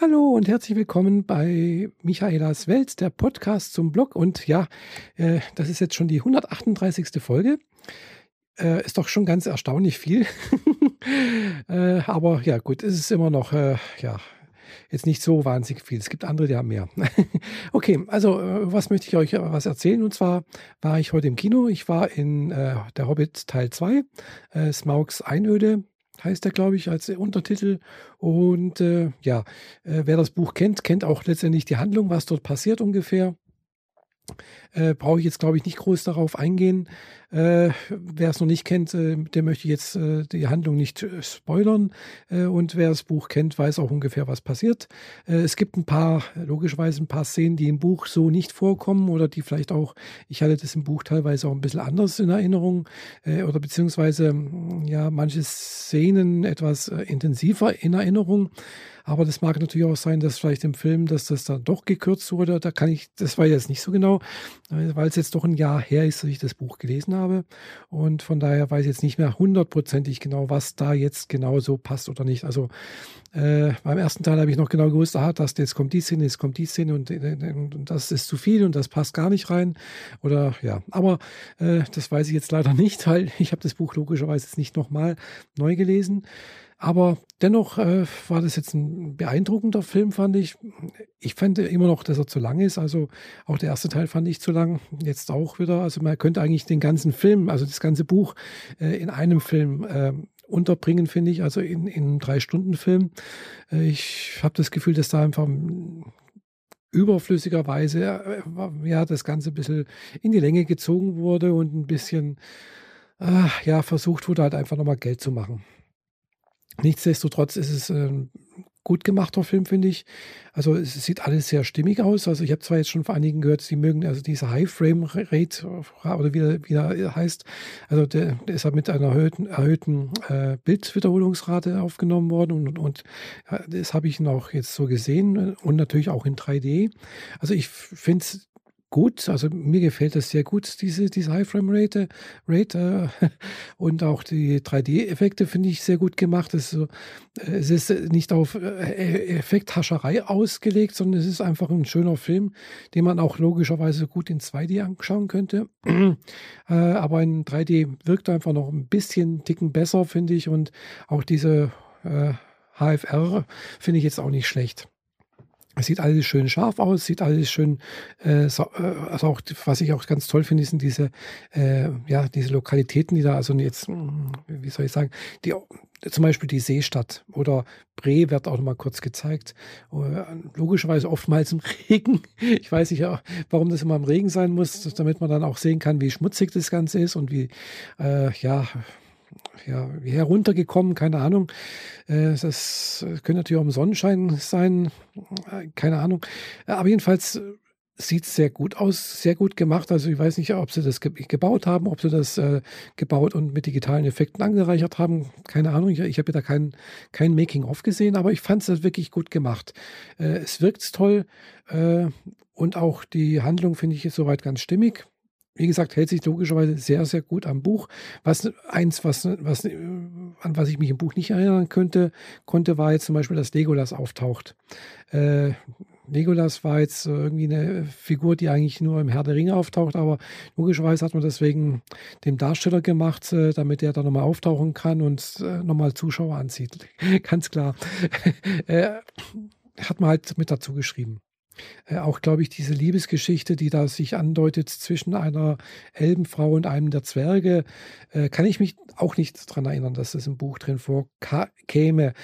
Hallo und herzlich willkommen bei Michaelas Welt, der Podcast zum Blog. Und ja, äh, das ist jetzt schon die 138. Folge. Äh, ist doch schon ganz erstaunlich viel. äh, aber ja, gut, es ist immer noch, äh, ja, jetzt nicht so wahnsinnig viel. Es gibt andere, die haben mehr. okay, also äh, was möchte ich euch was erzählen? Und zwar war ich heute im Kino. Ich war in äh, Der Hobbit Teil 2, äh, Smaugs Einöde heißt er, glaube ich, als Untertitel. Und äh, ja, äh, wer das Buch kennt, kennt auch letztendlich die Handlung, was dort passiert ungefähr. Äh, Brauche ich jetzt, glaube ich, nicht groß darauf eingehen. Äh, wer es noch nicht kennt, äh, der möchte jetzt äh, die Handlung nicht äh, spoilern. Äh, und wer das Buch kennt, weiß auch ungefähr, was passiert. es gibt ein paar, logischerweise ein paar Szenen, die im Buch so nicht vorkommen oder die vielleicht auch, ich hatte das im Buch teilweise auch ein bisschen anders in Erinnerung oder beziehungsweise ja, manche Szenen etwas intensiver in Erinnerung. Aber das mag natürlich auch sein, dass vielleicht im Film, dass das dann doch gekürzt wurde. Da kann ich, das war jetzt nicht so genau, weil es jetzt doch ein Jahr her ist, dass ich das Buch gelesen habe. Und von daher weiß ich jetzt nicht mehr hundertprozentig genau, was da jetzt genau so passt oder nicht. Also äh, beim ersten Teil habe ich noch genau gewusst, aha, das, jetzt kommt die Szene, jetzt kommt die Szene und, und, das ist zu viel und das passt gar nicht rein. Oder ja, aber äh, das weiß ich jetzt leider nicht, weil ich habe das Buch logischerweise jetzt nicht nochmal neu gelesen. Aber dennoch äh, war das jetzt ein beeindruckender Film, fand ich. Ich fand immer noch, dass er zu lang ist. Also auch der erste Teil fand ich zu lang. Jetzt auch wieder. Also man könnte eigentlich den ganzen Film, also das ganze Buch äh, in einem Film äh, unterbringen, finde ich. Also in, in einem Drei-Stunden-Film. Äh, ich habe das Gefühl, dass da einfach überflüssigerweise äh, ja das Ganze ein bisschen in die Länge gezogen wurde und ein bisschen äh, ja versucht wurde halt einfach nochmal Geld zu machen. Nichtsdestotrotz ist es ein gut gemachter Film, finde ich. Also es sieht alles sehr stimmig aus. Also ich habe zwar jetzt schon von einigen gehört, sie mögen also diese High Frame Rate oder wie, wie er heißt. Also der, der ist halt mit einer erhöhten, erhöhten äh, Bildwiederholungsrate aufgenommen worden und, und das habe ich noch jetzt so gesehen und natürlich auch in 3D. Also ich finde es gut. Also mir gefällt das sehr gut, diese, diese High Frame Rate. Rate äh, und auch die 3D-Effekte finde ich sehr gut gemacht. Es ist, so, äh, es ist nicht auf äh, Effekthascherei ausgelegt, sondern es ist einfach ein schöner Film, den man auch logischerweise gut in 2D anschauen könnte. äh, aber in 3D wirkt einfach noch ein bisschen ticken besser, finde ich. Und auch diese äh, HFR finde ich jetzt auch nicht schlecht. Es sieht alles schön scharf aus, sieht alles schön, äh, so, äh, also auch, was ich auch ganz toll finde, sind diese, äh, ja, diese Lokalitäten, die da, also jetzt, hm, wie soll ich sagen, die, zum Beispiel die Seestadt oder Bre wird auch noch mal kurz gezeigt. Äh, logischerweise oftmals im Regen. Ich weiß nicht, warum das immer im Regen sein muss, damit man dann auch sehen kann, wie schmutzig das Ganze ist und wie, äh, ja, ja, heruntergekommen, keine Ahnung. Äh, das könnte natürlich auch im Sonnenschein sein, äh, keine Ahnung. Aber jedenfalls sieht es sehr gut aus, sehr gut gemacht. Also ich weiß nicht, ob sie das ge gebaut haben, ob sie das äh, gebaut und mit digitalen Effekten angereichert haben. Keine Ahnung. Ich, ich habe da kein, kein Making-of gesehen, aber ich fand es wirklich gut gemacht. Äh, es wirkt toll äh, und auch die Handlung finde ich soweit ganz stimmig wie gesagt, hält sich logischerweise sehr, sehr gut am Buch. Was eins, was, was, an was ich mich im Buch nicht erinnern könnte, konnte, war jetzt zum Beispiel, dass Legolas auftaucht. Äh, Legolas war jetzt irgendwie eine Figur, die eigentlich nur im Herr der Ringe auftaucht, aber logischerweise hat man deswegen dem Darsteller gemacht, äh, damit er da nochmal auftauchen kann und äh, nochmal Zuschauer anzieht. Ganz klar. äh, hat man halt mit dazu geschrieben. Äh, auch, glaube ich, diese Liebesgeschichte, die da sich andeutet zwischen einer Elbenfrau und einem der Zwerge, äh, kann ich mich auch nicht daran erinnern, dass das im Buch drin vorkäme.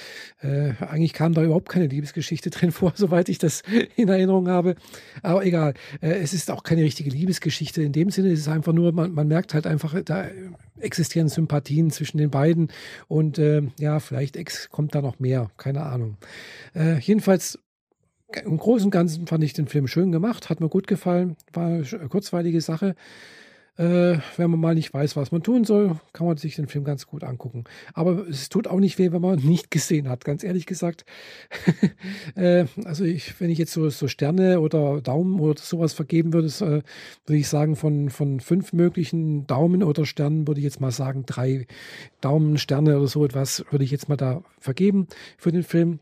Äh, eigentlich kam da überhaupt keine Liebesgeschichte drin vor, soweit ich das in Erinnerung habe. Aber egal, äh, es ist auch keine richtige Liebesgeschichte in dem Sinne. Es ist einfach nur, man, man merkt halt einfach, da existieren Sympathien zwischen den beiden und äh, ja, vielleicht kommt da noch mehr, keine Ahnung. Äh, jedenfalls im Großen und Ganzen fand ich den Film schön gemacht, hat mir gut gefallen, war eine kurzweilige Sache. Äh, wenn man mal nicht weiß, was man tun soll, kann man sich den Film ganz gut angucken. Aber es tut auch nicht weh, wenn man nicht gesehen hat, ganz ehrlich gesagt. äh, also ich, wenn ich jetzt so, so, Sterne oder Daumen oder sowas vergeben würde, äh, würde ich sagen, von, von fünf möglichen Daumen oder Sternen würde ich jetzt mal sagen, drei Daumen, Sterne oder so etwas würde ich jetzt mal da vergeben für den Film.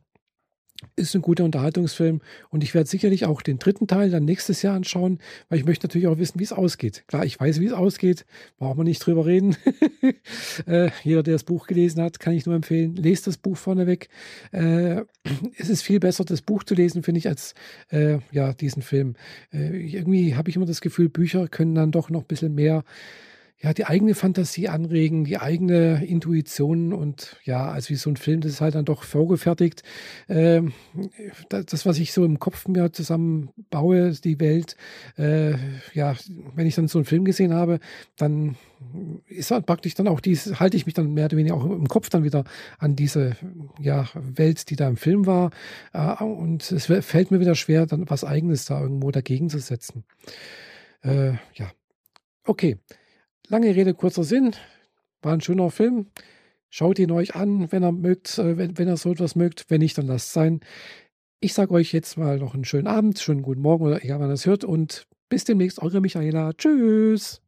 Ist ein guter Unterhaltungsfilm und ich werde sicherlich auch den dritten Teil dann nächstes Jahr anschauen, weil ich möchte natürlich auch wissen, wie es ausgeht. Klar, ich weiß, wie es ausgeht, braucht man nicht drüber reden. äh, jeder, der das Buch gelesen hat, kann ich nur empfehlen, lest das Buch vorneweg. Äh, es ist viel besser, das Buch zu lesen, finde ich, als äh, ja, diesen Film. Äh, irgendwie habe ich immer das Gefühl, Bücher können dann doch noch ein bisschen mehr ja, die eigene Fantasie anregen, die eigene Intuition und ja, also wie so ein Film, das ist halt dann doch vorgefertigt. Ähm, das, was ich so im Kopf mir zusammenbaue, die Welt, äh, ja, wenn ich dann so einen Film gesehen habe, dann ist halt praktisch dann auch dies, halte ich mich dann mehr oder weniger auch im Kopf dann wieder an diese ja, Welt, die da im Film war. Äh, und es fällt mir wieder schwer, dann was Eigenes da irgendwo dagegen zu setzen. Äh, ja, okay. Lange Rede, kurzer Sinn. War ein schöner Film. Schaut ihn euch an, wenn ihr mögt, äh, wenn, wenn ihr so etwas mögt. Wenn nicht, dann lasst sein. Ich sage euch jetzt mal noch einen schönen Abend, schönen guten Morgen oder egal wann ihr es hört und bis demnächst, eure Michaela. Tschüss.